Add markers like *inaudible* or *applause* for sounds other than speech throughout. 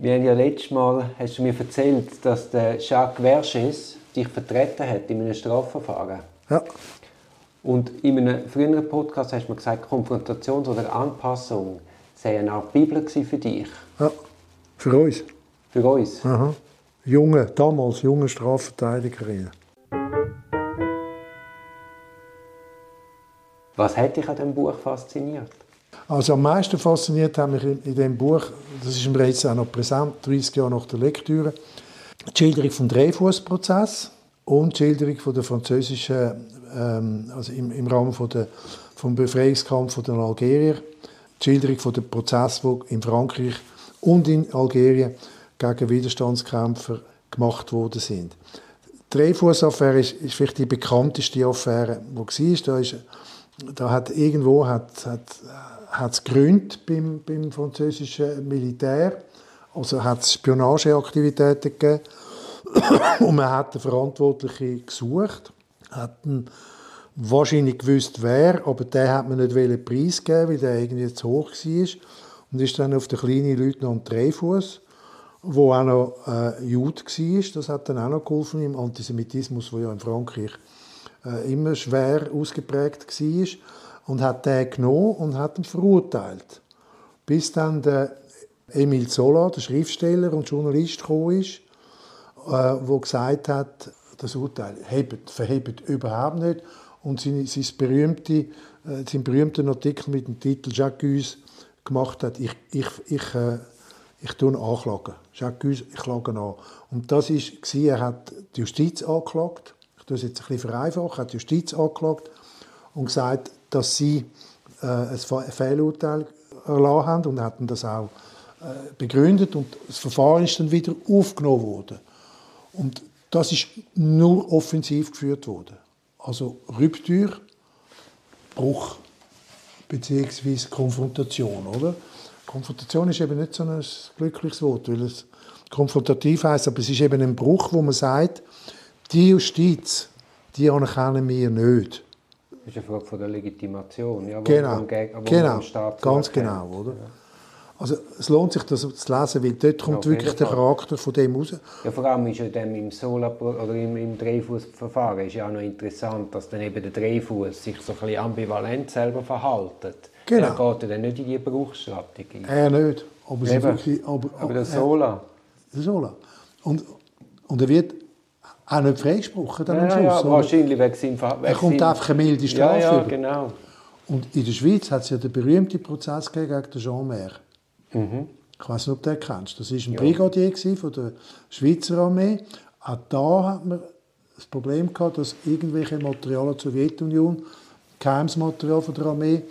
Wir haben ja letztes Mal, hast du mir erzählt, dass der Jacques Vergès dich vertreten hat in einem Strafverfahren. Ja. Und in einem früheren Podcast hast du mir gesagt, Konfrontation oder Anpassung sei eine Art Bibel für dich, ja. Für uns. für uns. Aha. Junge, damals junge Strafverteidigerinnen. Was hat dich an diesem Buch fasziniert? Also am meisten fasziniert hat mich in, in dem Buch, das ist mir jetzt auch noch präsent, 30 Jahre nach der Lektüre, die Schilderung vom Dreyfus-Prozess und die Schilderung von der französischen, ähm, also im, im Rahmen von der, vom Befreiungskampf der Algerier, die Schilderung von dem Prozess, wo in Frankreich und in Algerien gegen Widerstandskämpfer gemacht worden sind. Die Dreyfus-Affäre ist, ist vielleicht die bekannteste Affäre, die war. Da, ist, da hat irgendwo hat, hat, hat es Gründe beim, beim französischen Militär, also hat es Spionageaktivitäten gegeben. *coughs* Und man hat den Verantwortlichen gesucht, hat ihn wahrscheinlich gewusst, wer, aber der hat man nicht preisgeben, weil der irgendwie zu hoch war. Und ist dann auf den kleinen Leutnant Dreyfus, wo auch noch äh, Jude war, das hat dann auch noch geholfen im Antisemitismus, der ja in Frankreich äh, immer schwer ausgeprägt war und hat den genommen und hat ihn verurteilt. Bis dann der Emil Zola, der Schriftsteller und Journalist, gekommen ist, äh, gesagt hat, das Urteil hebt, verhebt überhaupt nicht. Und sein, sein, berühmte, äh, sein berühmten Artikel mit dem Titel Jacques gemacht hat, ich, ich, ich, äh, ich tue anklagen. Jacques ich klage an. Und das war, er hat die Justiz angeklagt, ich tue es jetzt ein bisschen vereinfachen, hat die Justiz angeklagt und gesagt, dass sie äh, ein Fehlurteil erlassen haben und hatten das auch äh, begründet und das Verfahren ist dann wieder aufgenommen worden. Und das ist nur offensiv geführt worden. Also Ruptur, Bruch beziehungsweise Konfrontation, oder? Konfrontation ist eben nicht so ein glückliches Wort, weil es konfrontativ heißt, aber es ist eben ein Bruch, wo man sagt, die Justiz, die anerkennen wir nicht. Das ist eine Frage von der Legitimation, ja, wo Genau, man wo genau, Staat ganz zuerkennt. genau, oder? Also es lohnt sich, das zu lesen, weil dort kommt jeden wirklich der. Charakter von dem raus. Ja, vor allem ist ja dem im oder im, im Dreyfus-Verfahren ist ja auch noch interessant, dass dann eben der Dreyfus sich so ein bisschen ambivalent selber verhaltet. Genau. Er geht ja dann nicht in die Bruchsstrategie. Er nicht, aber, wirklich, aber, Aber der er- Sola, der Sola. Und, und er wird auch nicht freigesprochen dann am ja, Schluss. ja, oder? wahrscheinlich wegen seinem Ver- Er kommt einfach eine milde Ja, Strafe ja, über. genau. Und in der Schweiz hat es ja den berühmten Prozess gegen den Jean Mer. Mhm. Ich weiß nicht, ob du den kennst. Das war ein Brigadier gewesen von der Schweizer Armee. Auch da hat man das Problem gehabt, dass irgendwelche Materialien der Sowjetunion, geheimes Material von der Armee,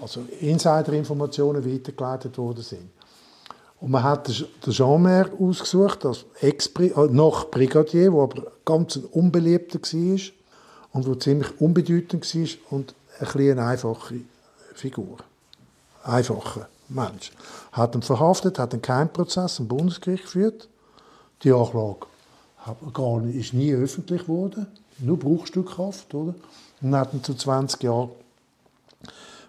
also Insiderinformationen weitergeleitet worden sind. Und man hat den den Jean Mer ausgesucht als Ex äh, noch Brigadier, der aber ganz ein unbeliebter war und der ziemlich unbedeutend war und ein bisschen eine einfache Figur. Einfacher Mensch. Hat ihn verhaftet, hat einen Keimprozess im Bundesgericht geführt. Die Anklage gar nicht, ist nie öffentlich geworden, nur Bruchstückhaft, oder? Und hat ihn zu 20 Jahren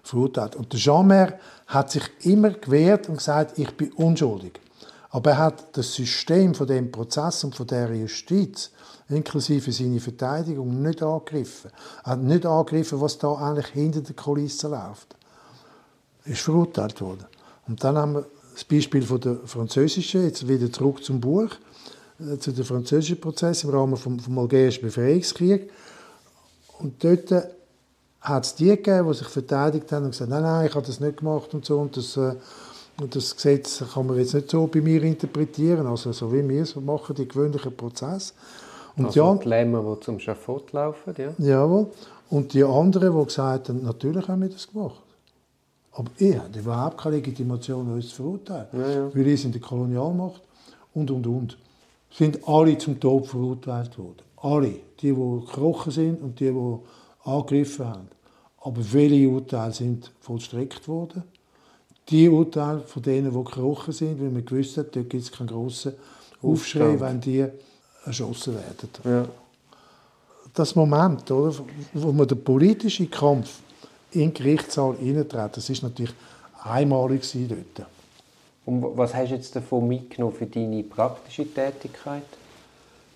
verurteilt. Und der Jean Mer hat sich immer gewehrt und gesagt, ich bin unschuldig. Aber er hat das System von dem Prozess und von der Justiz, inklusive seine Verteidigung, nicht angegriffen. Er hat nicht angegriffen, was da eigentlich hinter der Kulisse läuft. Er ist verurteilt worden. Und dann haben wir das Beispiel von der französischen, jetzt wieder zurück zum Buch, äh, zu dem französischen Prozess im Rahmen vom algerischen Befreiungskrieg. Und dort hat es die gegeben, die sich verteidigt haben und gesagt nein, nein, ich habe das nicht gemacht und so. Und das, äh, und das Gesetz kann man jetzt nicht so bei mir interpretieren, also so wie wir es machen, die gewöhnlichen Prozesse. Und Also ja, die Lämmer, die zum Schafott laufen, ja. Jawohl. Und die anderen, die gesagt haben, natürlich haben wir das gemacht. Aber ich hatte überhaupt keine Legitimation, uns zu verurteilen. Weil ich in der Kolonialmacht und, und, und. Sind alle zum Tod verurteilt worden. Alle. Die, die gekrochen sind und die, die angegriffen haben. Aber welche Urteile sind vollstreckt worden? Die Urteile von denen, die gekrochen sind, weil man gewusst hat, dort gibt es keinen grossen Aufschrei, Aufstand. wenn die erschossen werden ja. das Moment, oder, wo man den politischen Kampf in den Gerichtssaal eintritt, das ist natürlich einmalig dort. Und was hast du jetzt davon mitgenommen für deine praktische Tätigkeit?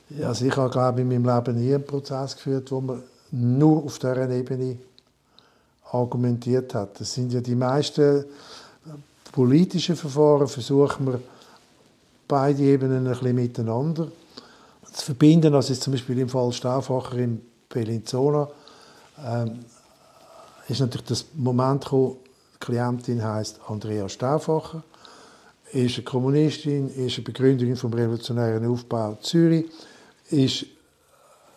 Ja, also ich habe, glaube ich, in meinem Leben nie einen Prozess geführt, wo man nur auf dieser Ebene argumentiert hat. Das sind ja die meisten politischen Verfahren, versuchen wir beide Ebenen ein bisschen miteinander zu verbinden. Also zum Beispiel im Fall Stauffacher in Bellinzona ähm, ist natürlich das Moment gekommen, die Klientin heißt Andrea Stauffacher, ist eine Kommunistin, ist eine Begründerin vom revolutionären Aufbau Zürich, ist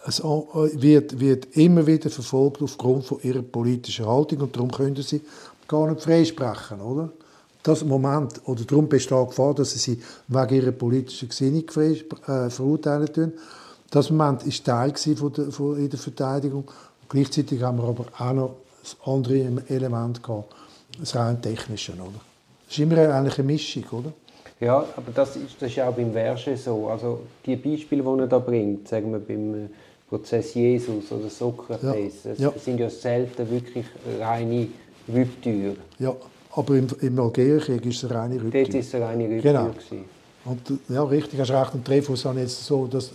es wird, wird immer wieder verfolgt aufgrund von ihrer politischen Haltung und darum können sie gar nicht freisprechen, oder? Das Moment, oder darum besteht die Gefahr, dass sie sie wegen ihrer politischen Gesinnung äh, verurteilen tun. Das Moment war Teil von der, von in der Verteidigung. Und gleichzeitig haben wir aber auch noch das andere Element gehabt, das rein technische, oder? Das ist immer eigentlich eine Mischung, oder? Ja, aber das ist, das ist auch beim Verge so. Also die Beispiele, die er da bringt, sagen wir beim äh, Prozess Jesus oder Sokrates, ja. ja. sind ja selten wirklich reine Rücktüre. Ja, aber im, im Algerienkrieg ist es eine reine Rücktür. Dort ist es eine reine Rücktür. Genau. Und, ja, richtig, hast recht. Und Dreyfus hat jetzt so, dass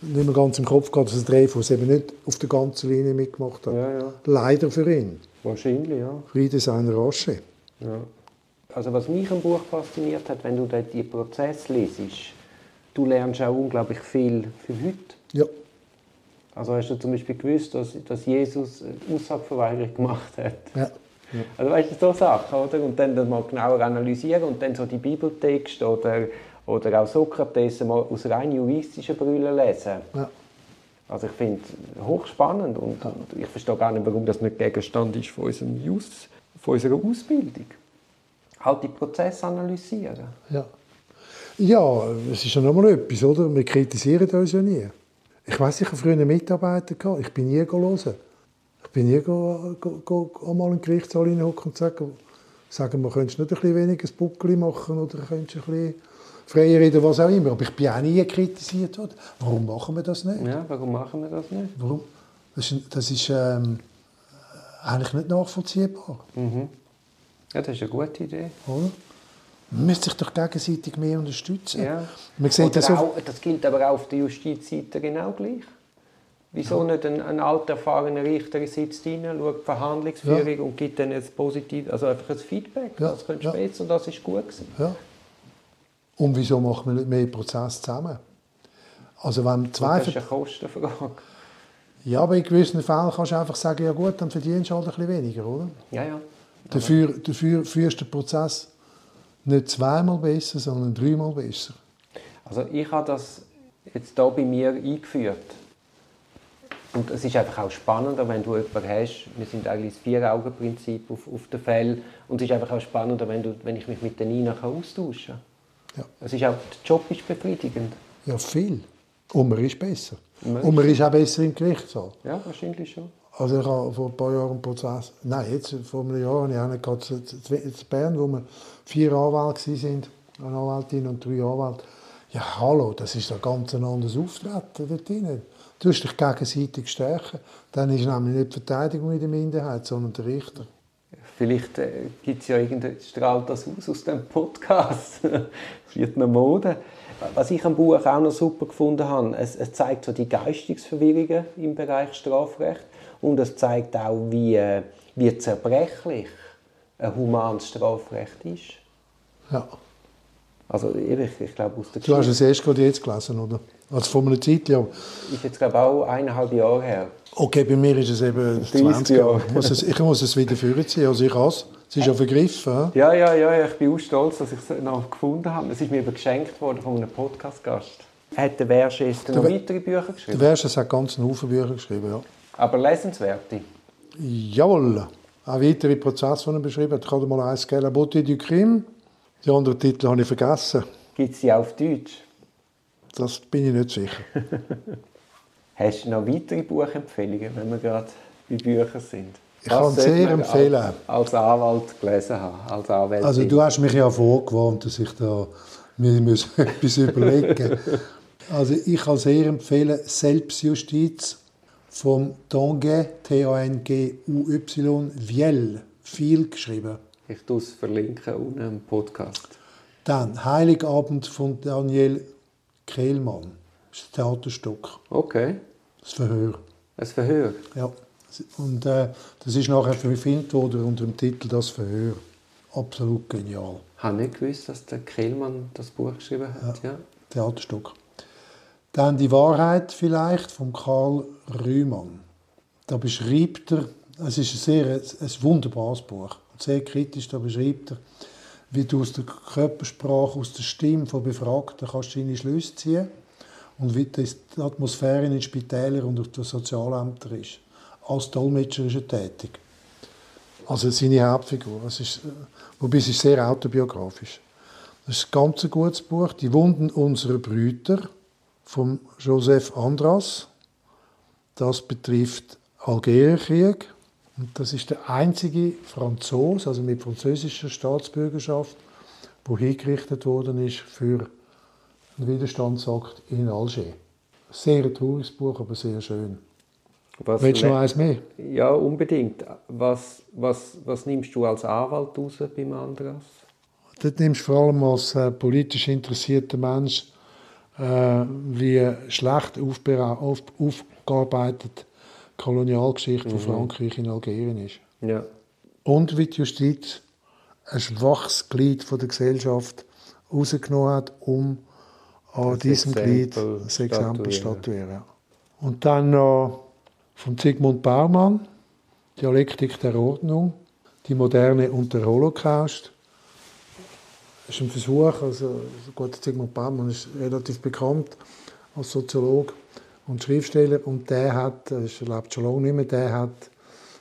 nicht mehr ganz im Kopf gehabt, dass Dreyfus eben nicht auf der ganzen Linie mitgemacht hat. Ja, ja. Leider für ihn. Wahrscheinlich, ja. Friede seiner Asche. Ja. Also was mich am Buch fasziniert hat, wenn du dort die Prozess liest, du lernst auch unglaublich viel für heute. Ja. Also hast du zum Beispiel gewusst, dass, dass Jesus Aussageverweigerung gemacht hat? Ja. Ja. *laughs* Also weißt du, so Sachen, oder? Und dann das mal genauer analysieren und dann so die Bibeltexte oder, oder auch Sokrates mal aus rein juristischen Brüllen lesen. Ja. Also ich finde es hochspannend und, und, ich verstehe gar nicht, warum das nicht Gegenstand ist von, unserem Just, von unserer Ausbildung. Halt die Prozesse analysieren. Ja. Ja, es ist ja nochmal etwas, oder? Wir kritisieren uns ja nie. Ich weiß, ich habe früher einen Mitarbeiter gehabt. Ich bin nie hören. Ich bin nie go, go, go, einmal in den Gerichtssaal hineinhocken und sagen, sagen wir, könntest nicht ein bisschen weniger Buckel machen oder könntest ein bisschen freier reden, was auch immer. Aber ich bin auch nie kritisiert worden. Warum machen wir das nicht? Ja, warum machen wir das nicht? Warum? Das ist, das ist ähm, eigentlich nicht nachvollziehbar. Mhm. Ja, das ist eine gute Idee. Oder? Man müsste sich doch gegenseitig mehr unterstützen. Ja. Man sieht das, auch, das gilt aber auch auf der Justizseite genau gleich. Wieso ja. nicht ein, ein alter, erfahrener Richter sitzt rein, schaut die Verhandlungsführung ja. und gibt dann ein positiv, also einfach ein Feedback. Ja. Das könnte ja. besser und das ist gut gewesen. Ja. Und wieso machen wir nicht mehr Prozesse zusammen? Also wenn zwei das ist eine Kostenfrage. Ja, aber in gewissen Fällen kannst du einfach sagen, ja gut, dann verdienst du halt ein bisschen weniger, oder? Ja, ja. Dafür, dafür führst du den Prozess nicht zweimal besser, sondern dreimal besser. Also ich habe das jetzt hier bei mir eingeführt. Und es ist einfach auch spannender, wenn du jemanden hast, wir sind eigentlich das Vier-Augen-Prinzip auf, auf den Fällen, und es ist einfach auch spannender, wenn, du, wenn ich mich mit der Nina austauschen kann. Ja. Es ist auch, der Job ist befriedigend. Ja, viel. Und man ist besser. Man und man ist auch besser im Gerichtssaal. Ja, wahrscheinlich schon. Also ich habe vor ein paar Jahren einen Prozess, nein, jetzt vor einem Jahr, ich habe gerade in Bern, wo wir vier Anwälte waren, eine Anwältin und drei Anwälte. Ja, hallo, das ist ein ganz anderes Auftreten dort drin. Du musst dich gegenseitig stärken. Dann ist nämlich nicht die Verteidigung in der Minderheit, sondern der Richter. Vielleicht äh, gibt es ja irgendein, strahlt das aus aus dem Podcast. *laughs* Es wird eine Mode. Was ich am Buch auch noch super gefunden habe, es, es zeigt so die Geistungsverwirrungen im Bereich Strafrecht und es zeigt auch, wie, wie zerbrechlich ein humanes Strafrecht ist. Ja. Also ich, ich glaube aus der Du hast es erst gerade jetzt gelesen, oder? Also vor einer Zeit, ja. Ist jetzt glaube ich auch eineinhalb Jahre her. Okay, bei mir ist es eben 20 Jahre. Ich muss es, ich muss es wieder vorziehen, also ich has. Es ist ja vergriffen. Ja, ja, ja, ich bin auch stolz, dass ich es noch gefunden habe. Es ist mir eben geschenkt worden von einem Podcast-Gast. Hat der Verschest noch weitere Bücher geschrieben? Der Verschest hat ganz einen Haufen Bücher geschrieben, ja. Aber lesenswerte? Jawohl. Auch weitere Prozesse, die er beschrieben hat. Ich habe mal eins La Beauté du Crime. Die anderen Titel habe ich vergessen. Gibt es die auf Deutsch? Das bin ich nicht sicher. *laughs* Hast du noch weitere Buchempfehlungen, wenn wir gerade bei Büchern sind? Ich kann sehr empfehlen. Als, als Anwalt gelesen haben, als Anwältin. Also du hast mich ja vorgewarnt, dass ich da mir muss *laughs* etwas überlegen Also ich kann sehr empfehlen Selbstjustiz vom Tanguy, T-A-N-G-U-Y, Viel, viel geschrieben. Ich tue es verlinken unten im Podcast. Dann Heiligabend von Daniel Kehlmann. Das ist ein Theaterstück. Okay. Das Verhör. Ein Verhör. Ja. Und äh, das ist nachher verfilmt worden unter dem Titel Das Verhör. Absolut genial. Ich habe nicht gewusst, dass der Kehlmann das Buch geschrieben hat. Ja. Theaterstück. Dann die Wahrheit vielleicht von Karl Rühmann. Da beschreibt er, es ist ein sehr ein wunderbares Buch, sehr kritisch, da beschreibt er, wie du aus der Körpersprache, aus der Stimme von Befragten kannst deine Schlüsse ziehen und wie die Atmosphäre in den Spitälern und auf den Sozialämtern ist. Als Dolmetscher ist er tätig. Also seine Hauptfigur. Es ist, wobei es ist sehr autobiografisch. Das ist ein ganz gutes Buch. Die Wunden unserer Brüder von Joseph Andras. Das betrifft Algerienkrieg. Und das ist der einzige Franzose, also mit französischer Staatsbürgerschaft, der hingerichtet worden ist für einen Widerstandsakt in Alger. Sehr ein trauriges Buch, aber sehr schön. Was Willst du noch eins mehr? Ja, unbedingt. Was, was, was nimmst du als Anwalt raus beim Andras? Dort nimmst du vor allem als äh, politisch interessierter Mensch, wie schlecht auf, aufgearbeitet die Kolonialgeschichte mhm. von Frankreich in Algerien ist. Ja. Und wie die Justiz ein schwaches Glied von der Gesellschaft rausgenommen hat, um an diesem Glied das Exempel statuieren. Und dann noch von Sigmund Baumann, Dialektik der Ordnung, die Moderne und der Holocaust. Das ist ein Versuch, also gut, Sigmund Baumann ist relativ bekannt als Soziologe und Schriftsteller und der hat, er lebt schon lange nicht mehr, der hat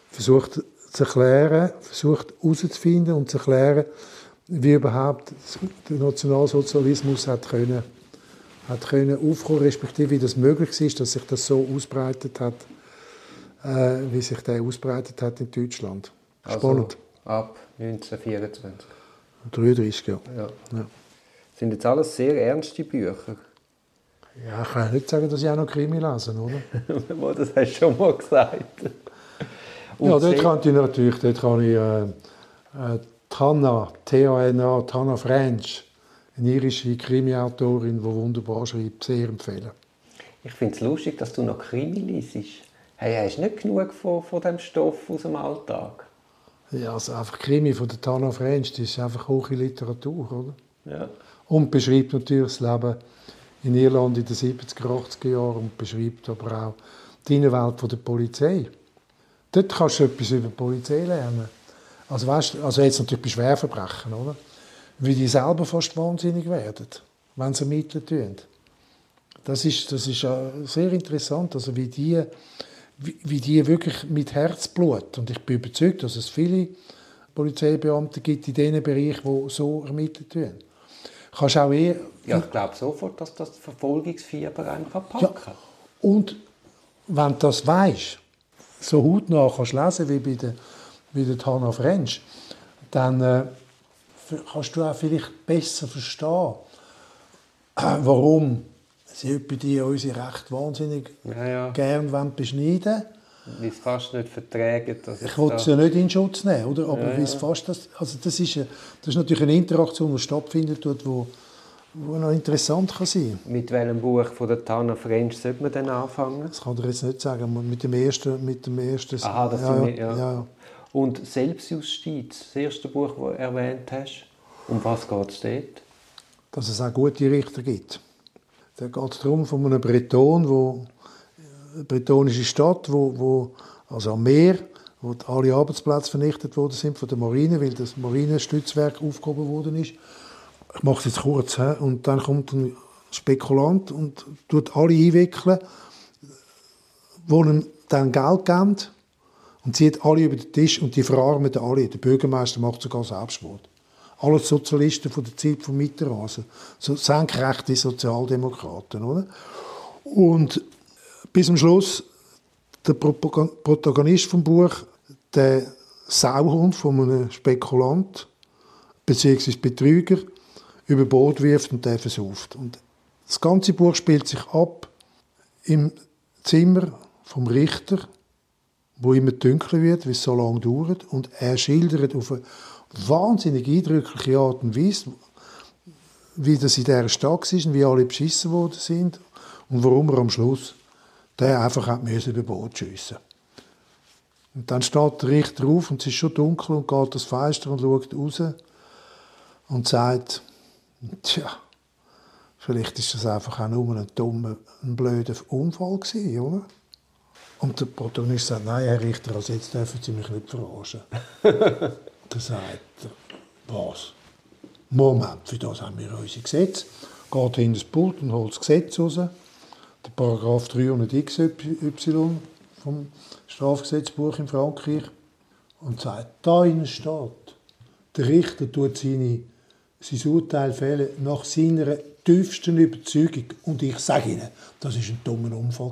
versucht zu erklären, versucht herauszufinden und zu erklären, wie überhaupt der Nationalsozialismus hat können, hat können aufkommen, respektive wie das möglich ist, dass sich das so ausbreitet hat, äh, wie sich der ausbreitet hat in Deutschland. Also Spannend. Also ab 1924. 33, ja. ja. ja. Sind jetzt alles sehr ernste Bücher. Ja, ich kann nicht sagen, dass ich auch noch Krimi lese, oder? *laughs* das hast du schon mal gesagt. Und ja, dort kann ich natürlich, dort kann ich äh, äh, Tana, T-A-N-A, Tana French, eine irische Krimi-Autorin, die wunderbar schreibt, sehr empfehlen. Ich finde es lustig, dass du noch Krimi liest. Hey, hast du nicht genug von, von dem Stoff aus dem Alltag? Ja, also einfach Krimi von der Tana French, das ist einfach hohe Literatur, oder? Ja. Und beschreibt natürlich das Leben in Irland in den 70er, 80er Jahren und beschreibt aber auch die Innenwelt der Polizei. Dort kannst du etwas über die Polizei lernen. Also, weißt, also jetzt natürlich bei Schwerverbrechen, oder? Wie die selber fast wahnsinnig werden, wenn sie ermitteln tun. Das ist, das ist sehr interessant, also wie die wie die wirklich mit Herzblut, und ich bin überzeugt, dass es viele Polizeibeamte gibt in diesen Bereichen, die so ermittelt werden. Kannst auch eher, ja, ich glaube sofort, dass das Verfolgungsfieber einen packen kann. Ja. Und wenn du das weißt, so hautnah kannst du lesen wie bei der, bei der Tana French, dann äh, kannst du auch vielleicht besser verstehen, äh, warum sie bei dir unsere recht wahnsinnig ja, ja. gern beschneiden Wie es fast nicht verträgt. Ich wollte es ja nicht in Schutz nehmen, oder? aber ja, wie es fast das, also das, ist, das ist natürlich eine Interaktion, die stattfindet, die wo, wo noch interessant kann sein Mit welchem Buch von der Tana French sollte man denn anfangen? Das kann ich jetzt nicht sagen, mit dem ersten. Mit dem ersten Aha, das ja, sind, ja. ja. Und Selbstjustiz, das erste Buch, das du erwähnt hast, um was geht es dort? Dass es auch gute Richter gibt. Da geht es darum, von einem Breton, wo, eine bretonische Stadt, wo, wo, also am Meer, wo alle Arbeitsplätze vernichtet worden sind von der Marine, weil das Marinestützwerk aufgehoben worden ist. Ich mache es jetzt kurz. He? Und dann kommt ein Spekulant und tut alle einwickeln, wo ihm dann Geld geben und zieht alle über den Tisch und die verarmen alle. Der Bürgermeister macht sogar Selbstmord alles Sozialisten von der Zeit von Mitterrand, also so senkrechte Sozialdemokraten, oder? Und bis zum Schluss der Protagonist vom Buch, der Sauhund von einem Spekulant bzw. Betrüger über Bord wirft und der versucht. Und das ganze Buch spielt sich ab im Zimmer vom Richter, wo immer dunkler wird, wie es so lange dauert, und er schildert auf eine wahnsinnig eindrückliche Art und Weise, wie das in dieser Stadt war und wie alle beschissen worden sind und warum er am Schluss der einfach hat müssen über Boot schiessen. Und dann steht der Richter auf und es ist schon dunkel und geht das Fenster und schaut raus und sagt, tja, vielleicht ist das einfach auch nur ein dummer, ein blöder Unfall gewesen, oder? Und der Protagonist sagt, nein, Herr Richter, also jetzt dürfen Sie mich nicht verarschen. *laughs* da sagt er, was? Moment, für das haben wir unsere Gesetze. Geht hinter das Pult und holt das Gesetz raus. Der Paragraph 300 XY vom Strafgesetzbuch in Frankreich. Und sagt, da innen steht, der Richter tut seine, sein Urteil fällen nach seiner tiefsten Überzeugung. Und ich sage Ihnen, das war ein dummer Unfall.